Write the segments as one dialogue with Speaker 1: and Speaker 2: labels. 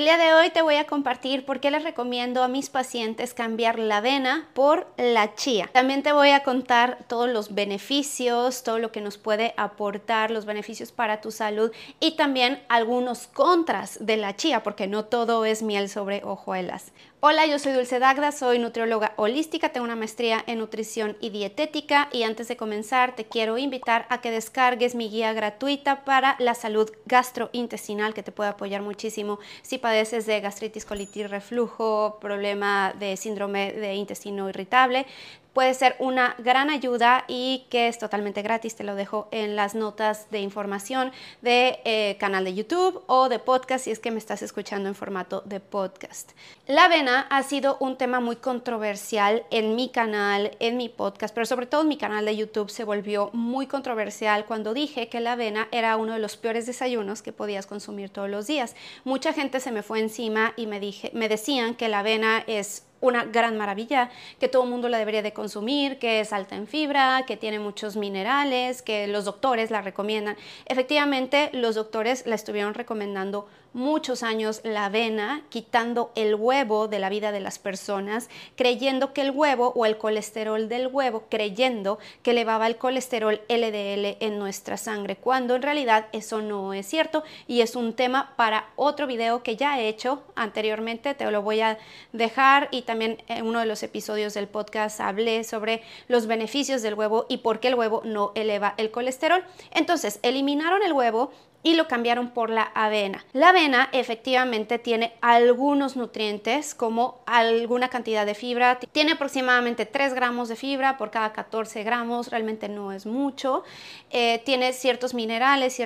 Speaker 1: El día de hoy te voy a compartir por qué les recomiendo a mis pacientes cambiar la avena por la chía. También te voy a contar todos los beneficios, todo lo que nos puede aportar, los beneficios para tu salud y también algunos contras de la chía, porque no todo es miel sobre hojuelas. Hola, yo soy Dulce Dagda, soy nutrióloga holística, tengo una maestría en nutrición y dietética y antes de comenzar te quiero invitar a que descargues mi guía gratuita para la salud gastrointestinal que te puede apoyar muchísimo. Si padeces de gastritis, colitis, reflujo, problema de síndrome de intestino irritable puede ser una gran ayuda y que es totalmente gratis. Te lo dejo en las notas de información de eh, canal de YouTube o de podcast si es que me estás escuchando en formato de podcast. La avena ha sido un tema muy controversial en mi canal, en mi podcast, pero sobre todo en mi canal de YouTube se volvió muy controversial cuando dije que la avena era uno de los peores desayunos que podías consumir todos los días. Mucha gente se me fue encima y me, dije, me decían que la avena es una gran maravilla, que todo el mundo la debería de consumir, que es alta en fibra, que tiene muchos minerales, que los doctores la recomiendan. Efectivamente, los doctores la estuvieron recomendando muchos años la avena, quitando el huevo de la vida de las personas, creyendo que el huevo o el colesterol del huevo, creyendo que elevaba el colesterol LDL en nuestra sangre, cuando en realidad eso no es cierto y es un tema para otro video que ya he hecho anteriormente, te lo voy a dejar y también en uno de los episodios del podcast hablé sobre los beneficios del huevo y por qué el huevo no eleva el colesterol. Entonces, eliminaron el huevo y lo cambiaron por la avena. La avena efectivamente tiene algunos nutrientes como alguna cantidad de fibra. Tiene aproximadamente 3 gramos de fibra por cada 14 gramos, realmente no es mucho. Eh, tiene ciertos minerales,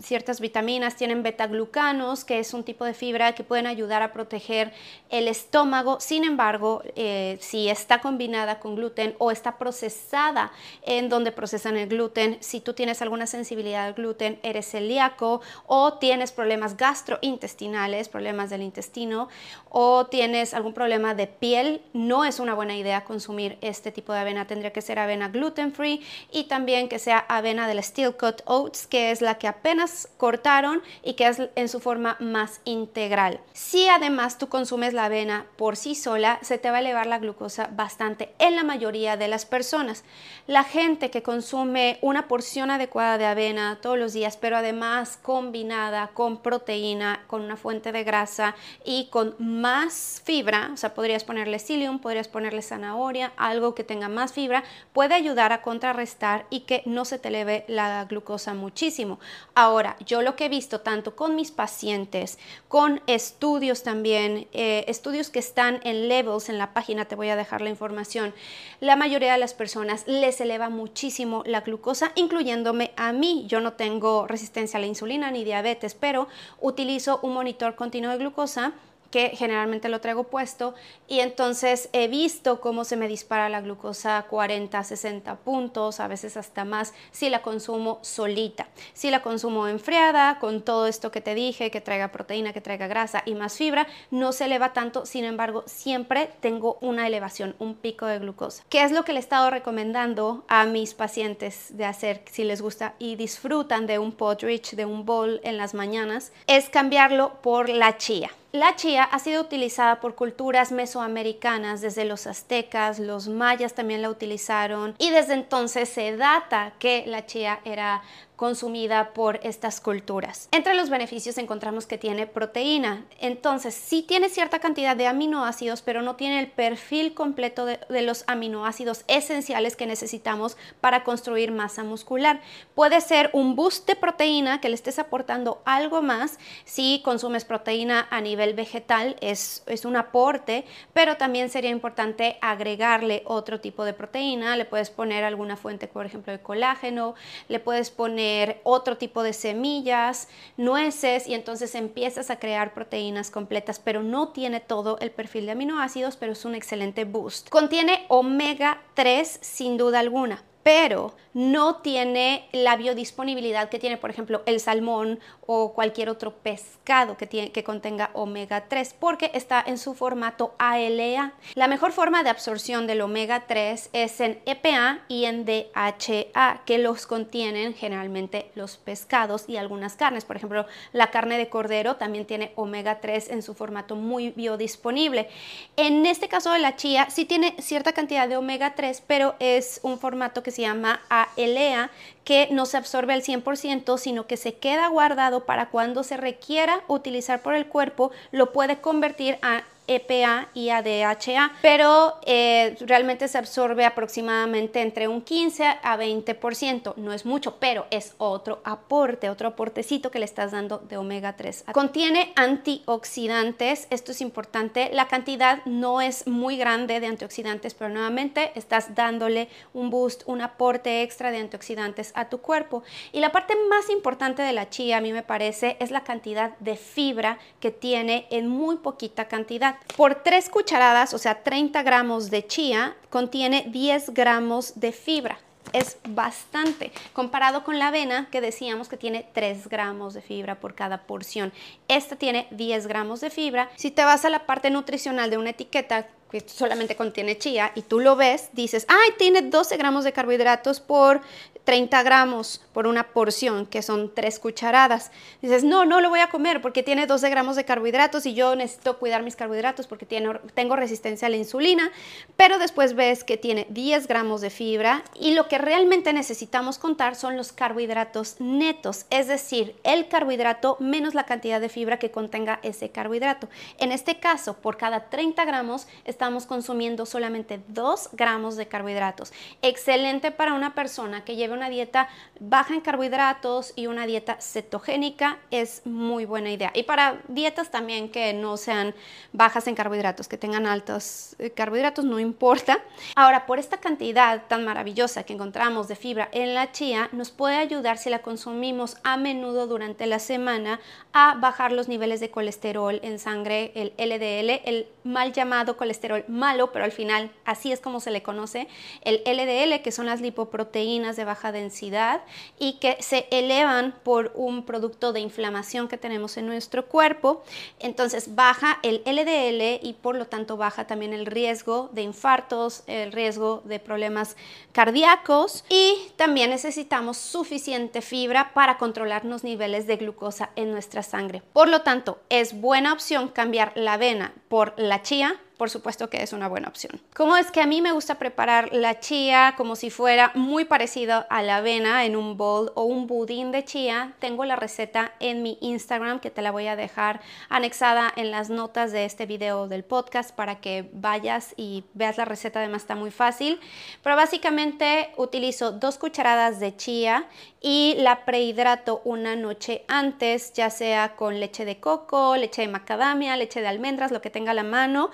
Speaker 1: ciertas vitaminas, tienen betaglucanos, que es un tipo de fibra que pueden ayudar a proteger el estómago. Sin embargo, eh, si está combinada con gluten o está procesada en donde procesan el gluten, si tú tienes alguna sensibilidad al gluten, eres celíaco, o tienes problemas gastrointestinales, problemas del intestino o tienes algún problema de piel, no es una buena idea consumir este tipo de avena. Tendría que ser avena gluten free y también que sea avena del Steel Cut Oats, que es la que apenas cortaron y que es en su forma más integral. Si además tú consumes la avena por sí sola, se te va a elevar la glucosa bastante en la mayoría de las personas. La gente que consume una porción adecuada de avena todos los días, pero además combinada con proteína, con una fuente de grasa y con más fibra, o sea, podrías ponerle psyllium, podrías ponerle zanahoria, algo que tenga más fibra, puede ayudar a contrarrestar y que no se te eleve la glucosa muchísimo. Ahora, yo lo que he visto tanto con mis pacientes, con estudios también, eh, estudios que están en levels en la página, te voy a dejar la información, la mayoría de las personas les eleva muchísimo la glucosa, incluyéndome a mí. Yo no tengo resistencia a la insulina ni diabetes, pero utilizo un monitor continuo de glucosa que generalmente lo traigo puesto y entonces he visto cómo se me dispara la glucosa a 40, 60 puntos, a veces hasta más si la consumo solita. Si la consumo enfriada, con todo esto que te dije, que traiga proteína, que traiga grasa y más fibra, no se eleva tanto, sin embargo, siempre tengo una elevación, un pico de glucosa. ¿Qué es lo que le he estado recomendando a mis pacientes de hacer si les gusta y disfrutan de un pot rich, de un bowl en las mañanas? Es cambiarlo por la chía. La chía ha sido utilizada por culturas mesoamericanas, desde los aztecas, los mayas también la utilizaron y desde entonces se data que la chía era consumida por estas culturas. Entre los beneficios encontramos que tiene proteína. Entonces, sí tiene cierta cantidad de aminoácidos, pero no tiene el perfil completo de, los aminoácidos esenciales que necesitamos para construir masa muscular. Puede ser un boost de proteína que le estés aportando algo más si consumes proteína a nivel vegetal, es, es un aporte, pero también sería importante agregarle otro tipo de proteína. Le puedes poner alguna fuente, por ejemplo, de colágeno, le puedes poner otro tipo de semillas, nueces y entonces empiezas a crear proteínas completas, pero no tiene todo el perfil de aminoácidos, pero es un excelente boost. Contiene omega 3 sin duda alguna pero no tiene la biodisponibilidad que tiene, por ejemplo, el salmón o cualquier otro pescado que, tiene, contenga omega 3, porque está en su formato ALA. La mejor forma de absorción del omega 3 es en EPA y en DHA, que los contienen generalmente los pescados y algunas carnes. Por ejemplo, la carne de cordero también tiene omega 3 en su formato muy biodisponible. En este caso de la chía, sí tiene cierta cantidad de omega 3, pero es un formato que se llama ALA, que no se absorbe al 100%, sino que se queda guardado para cuando se requiera utilizar por el cuerpo, lo puede convertir a EPA y ADHA, pero eh, realmente se absorbe aproximadamente entre un 15 a 20%. No es mucho, pero es otro aporte, otro aportecito que le estás dando de omega 3. Contiene antioxidantes, esto es importante. La cantidad no es muy grande de antioxidantes, pero nuevamente estás dándole un boost, un aporte extra de antioxidantes a tu cuerpo. Y la parte más importante de la chía, a mí me parece, es la cantidad de fibra que tiene en muy poquita cantidad. Por 3 cucharadas, o sea, 30 gramos de chía, contiene 10 gramos de fibra. Es bastante, comparado con la avena que decíamos que tiene 3 gramos de fibra por cada porción. Esta tiene 10 gramos de fibra. Si te vas a la parte nutricional de una etiqueta, solamente contiene chía, y tú lo ves, dices, ay, tiene 12 gramos de carbohidratos por 30 gramos por una porción, que son 3 cucharadas. Dices, no, no lo voy a comer porque tiene 12 gramos de carbohidratos y yo necesito cuidar mis carbohidratos porque tengo resistencia a la insulina, pero después ves que tiene 10 gramos de fibra y lo que realmente necesitamos contar son los carbohidratos netos, es decir, el carbohidrato menos la cantidad de fibra que contenga ese carbohidrato. En este caso, por cada 30 gramos estamos consumiendo solamente 2 gramos de carbohidratos. Excelente para una persona que lleve una dieta baja en carbohidratos y una dieta cetogénica es muy buena idea. Y para dietas también que no sean bajas en carbohidratos, que tengan altos eh, carbohidratos, no importa. Ahora, por esta cantidad tan maravillosa que encontramos de fibra en la chía, nos puede ayudar si la consumimos a menudo durante la semana a bajar los niveles de colesterol en sangre, el LDL, el mal llamado colesterol malo, pero al final así es como se le conoce, el LDL, que son las lipoproteínas de baja densidad y que se elevan por un producto de inflamación que tenemos en nuestro cuerpo. Entonces baja el LDL y por lo tanto baja también el riesgo de infartos, el riesgo de problemas cardíacos y también necesitamos suficiente fibra para controlar los niveles de glucosa en nuestra sangre. Por lo tanto, es buena opción cambiar la avena por la chía por supuesto que es una buena opción. ¿Cómo es que a mí me gusta preparar la chía como si fuera muy parecido a la avena en un bowl o un budín de chía? Tengo la receta en mi Instagram que te la voy a dejar anexada en las notas de este video del podcast para que vayas y veas la receta, además está muy fácil. Pero básicamente utilizo dos cucharadas de chía y la prehidrato una noche antes, ya sea con leche de coco, leche de macadamia, leche de almendras, lo que tenga a la mano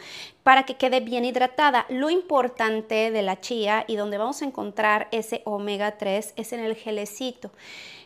Speaker 1: para que quede bien hidratada. Lo importante de la chía y donde vamos a encontrar ese omega 3 es en el gelecito.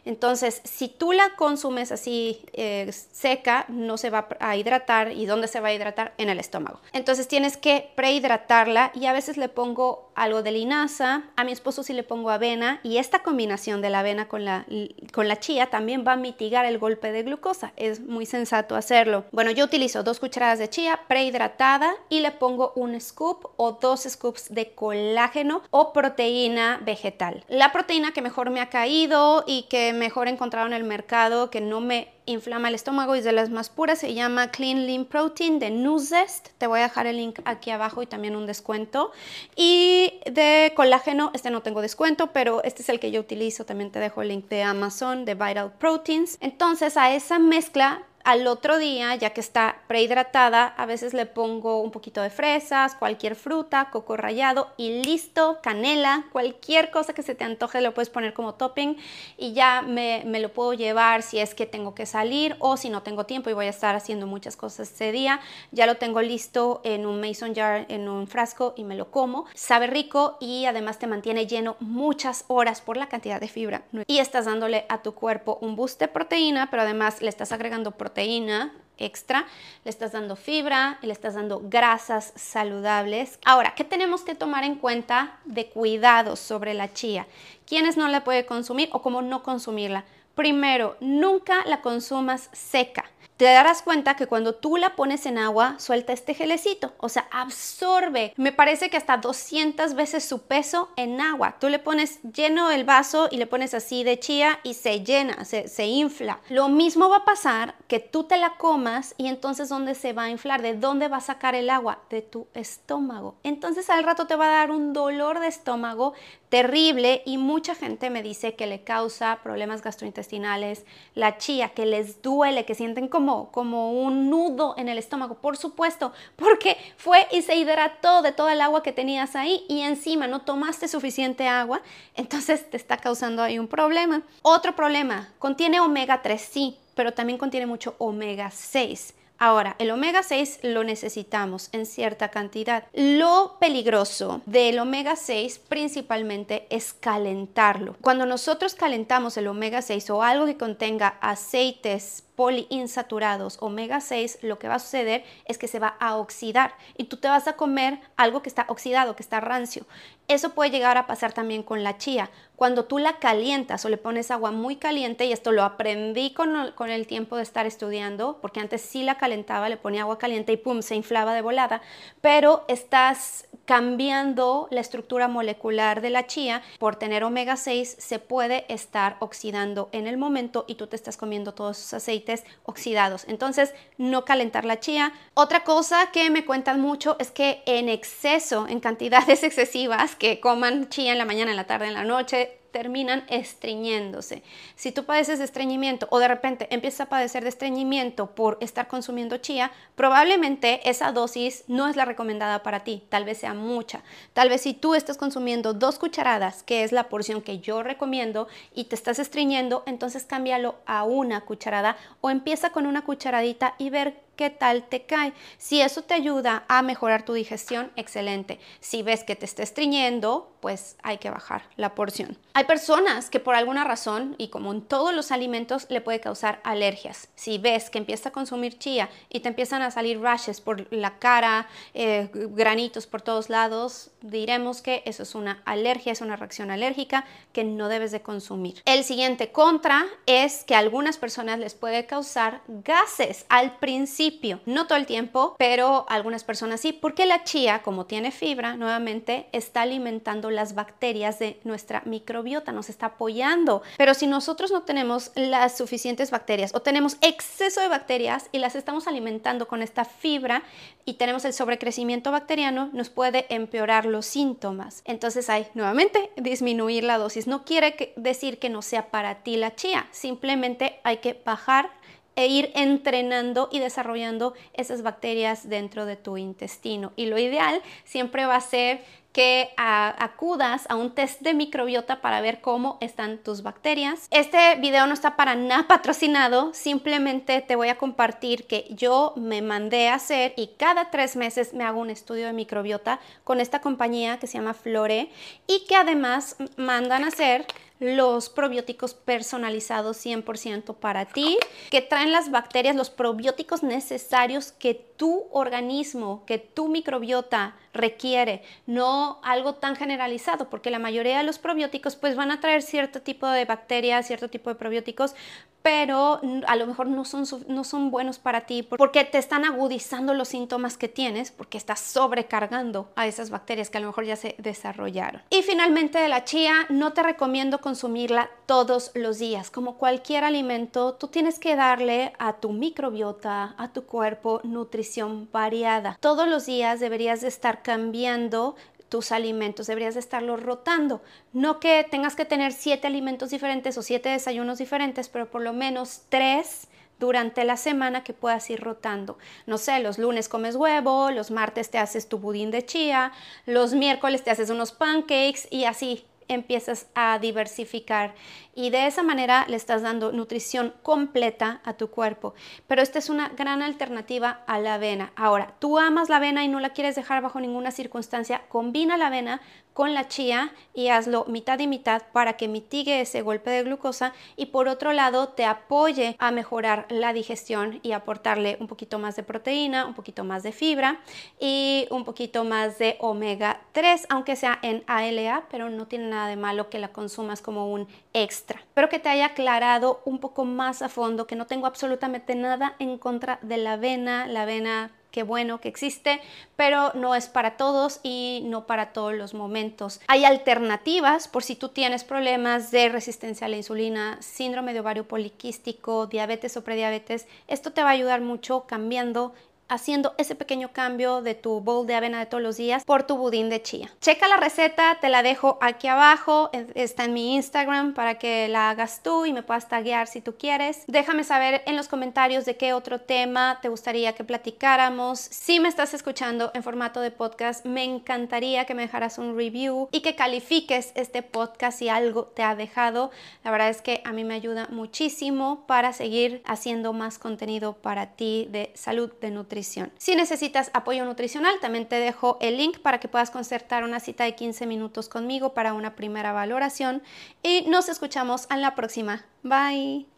Speaker 1: Entonces, si tú la consumes así eh, seca, no se va a hidratar. ¿Y dónde se va a hidratar? En el estómago. Entonces tienes que prehidratarla y a veces le pongo algo de linaza. A mi esposo sí le pongo avena y esta combinación de la avena con la, con la chía también va a mitigar el golpe de glucosa. Es muy sensato hacerlo. Bueno, yo utilizo dos cucharadas de chía prehidratada y le pongo un scoop o dos scoops de colágeno o proteína vegetal. La proteína que mejor me ha caído y que mejor encontrado en el mercado que no me inflama el estómago y es de las más puras. Se llama Clean Lean Protein de Nuzest. Te voy a dejar el link aquí abajo y también un descuento. Y de colágeno, este no tengo descuento, pero este es el que yo utilizo. También te dejo el link de Amazon de Vital Proteins. Entonces a esa mezcla al otro día, ya que está prehidratada, a veces le pongo un poquito de fresas, cualquier fruta, coco rallado y listo, canela, cualquier cosa que se te antoje lo puedes poner como topping y ya me, me, lo puedo llevar si es que tengo que salir o si no tengo tiempo y voy a estar haciendo muchas cosas ese día. Ya lo tengo listo en un mason jar, en un frasco y me lo como. Sabe rico y además te mantiene lleno muchas horas por la cantidad de fibra. Y estás dándole a tu cuerpo un boost de proteína, pero además le estás agregando proteína proteína extra, le estás dando fibra, le estás dando grasas saludables. Ahora, ¿qué tenemos que tomar en cuenta de cuidados sobre la chía? ¿Quiénes no la puede consumir o cómo no consumirla? Primero, nunca la consumas seca te darás cuenta que cuando tú la pones en agua, suelta este gelecito, o sea, absorbe. Me parece que hasta 200 veces su peso en agua. Tú le pones lleno el vaso y le pones así de chía y se llena, se, se infla. Lo mismo va a pasar que tú te la comas y entonces ¿dónde se va a inflar? ¿De dónde va a sacar el agua? De tu estómago. Entonces al rato te va a dar un dolor de estómago terrible y mucha gente me dice que le causa problemas gastrointestinales, la chía, que les duele, que sienten como, como un nudo en el estómago, por supuesto, porque fue y se hidrató de toda el agua que tenías ahí y encima no tomaste suficiente agua, entonces te está causando ahí un problema. Otro problema, contiene omega 3, sí, pero también contiene mucho omega 6. Ahora, el omega 6 lo necesitamos en cierta cantidad. Lo peligroso del omega 6 principalmente es calentarlo. Cuando nosotros calentamos el omega 6 o algo que contenga aceites poliinsaturados omega 6, lo que va a suceder es que se va a oxidar y tú te vas a comer algo que está oxidado, que está rancio. Eso puede llegar a pasar también con la chía. Cuando tú la calientas o le pones agua muy caliente, y esto lo aprendí con, con el tiempo de estar estudiando, porque antes sí la calentaba, le ponía agua caliente y pum, se inflaba de volada, pero estás cambiando la estructura molecular de la chía, por tener omega 6 se puede estar oxidando en el momento y tú te estás comiendo todos esos aceites oxidados. Entonces, no calentar la chía. Otra cosa que me cuentan mucho es que en exceso, en cantidades excesivas, que coman chía en la mañana, en la tarde, en la noche, terminan estreñiéndose. Si tú padeces de estreñimiento o de repente empiezas a padecer de estreñimiento por estar consumiendo chía, probablemente esa dosis no es la recomendada para ti, tal vez sea mucha. Tal vez si tú estás consumiendo dos cucharadas, que es la porción que yo recomiendo, y te estás estreñiendo, entonces cámbialo a una cucharada o empieza con una cucharadita y ver qué tal te cae. Si eso te ayuda a mejorar tu digestión, excelente. Si ves que te está estreñiendo, pues hay que bajar la porción. Hay personas que por alguna razón, y como en todos los alimentos, le puede causar alergias. Si ves que empieza a consumir chía y te empiezan a salir rashes por la cara, eh, granitos por todos lados, diremos que eso es una alergia, es una reacción alérgica que no debes de consumir. El siguiente contra es que a algunas personas les puede causar gases al principio no todo el tiempo, pero algunas personas sí, porque la chía, como tiene fibra, nuevamente está alimentando las bacterias de nuestra microbiota, nos está apoyando. Pero si nosotros no tenemos las suficientes bacterias o tenemos exceso de bacterias y las estamos alimentando con esta fibra y tenemos el sobrecrecimiento bacteriano, nos puede empeorar los síntomas. Entonces hay nuevamente disminuir la dosis. No quiere decir que no sea para ti la chía, simplemente hay que bajar e ir entrenando y desarrollando esas bacterias dentro de tu intestino. Y lo ideal siempre va a ser que acudas a un test de microbiota para ver cómo están tus bacterias. Este video no está para nada patrocinado, simplemente te voy a compartir que yo me mandé a hacer y cada tres meses me hago un estudio de microbiota con esta compañía que se llama Flore y que además mandan a hacer los probióticos personalizados 100% para ti, que traen las bacterias, los probióticos necesarios que tu organismo, que tu microbiota requiere, no algo tan generalizado, porque la mayoría de los probióticos pues van a traer cierto tipo de bacterias, cierto tipo de probióticos, pero a lo mejor no son, no son buenos para ti porque te están agudizando los síntomas que tienes, porque estás sobrecargando a esas bacterias que a lo mejor ya se desarrollaron. Y finalmente de la chía, no te recomiendo consumirla todos los días. Como cualquier alimento, tú tienes que darle a tu microbiota, a tu cuerpo, nutrición variada. Todos los días deberías de estar cambiando tus alimentos, deberías de estarlos rotando. No que tengas que tener siete alimentos diferentes o siete desayunos diferentes, pero por lo menos tres durante la semana que puedas ir rotando. No sé, los lunes comes huevo, los martes te haces tu budín de chía, los miércoles te haces unos pancakes y así empiezas a diversificar y de esa manera le estás dando nutrición completa a tu cuerpo. Pero esta es una gran alternativa a la avena. Ahora, tú amas la avena y no la quieres dejar bajo ninguna circunstancia, combina la avena con la chía y hazlo mitad y mitad para que mitigue ese golpe de glucosa y por otro lado te apoye a mejorar la digestión y aportarle un poquito más de proteína, un poquito más de fibra y un poquito más de omega 3, aunque sea en ALA, pero no tiene nada de malo que la consumas como un extra. Espero que te haya aclarado un poco más a fondo que no tengo absolutamente nada en contra de la avena, la avena qué bueno que existe, pero no es para todos y no para todos los momentos. Hay alternativas por si tú tienes problemas de resistencia a la insulina, síndrome de ovario poliquístico, diabetes o prediabetes. Esto te va a ayudar mucho cambiando haciendo ese pequeño cambio de tu bowl de avena de todos los días por tu budín de chía. Checa la receta, te la dejo aquí abajo, está en mi Instagram para que la hagas tú y me puedas taguear si tú quieres. Déjame saber en los comentarios de qué otro tema te gustaría que platicáramos. Si me estás escuchando en formato de podcast, me encantaría que me dejaras un review y que califiques este podcast si algo te ha dejado. La verdad es que a mí me ayuda muchísimo para seguir haciendo más contenido para ti de salud, de si necesitas apoyo nutricional, también te dejo el link para que puedas concertar una cita de 15 minutos conmigo para una primera valoración y nos escuchamos en la próxima. Bye.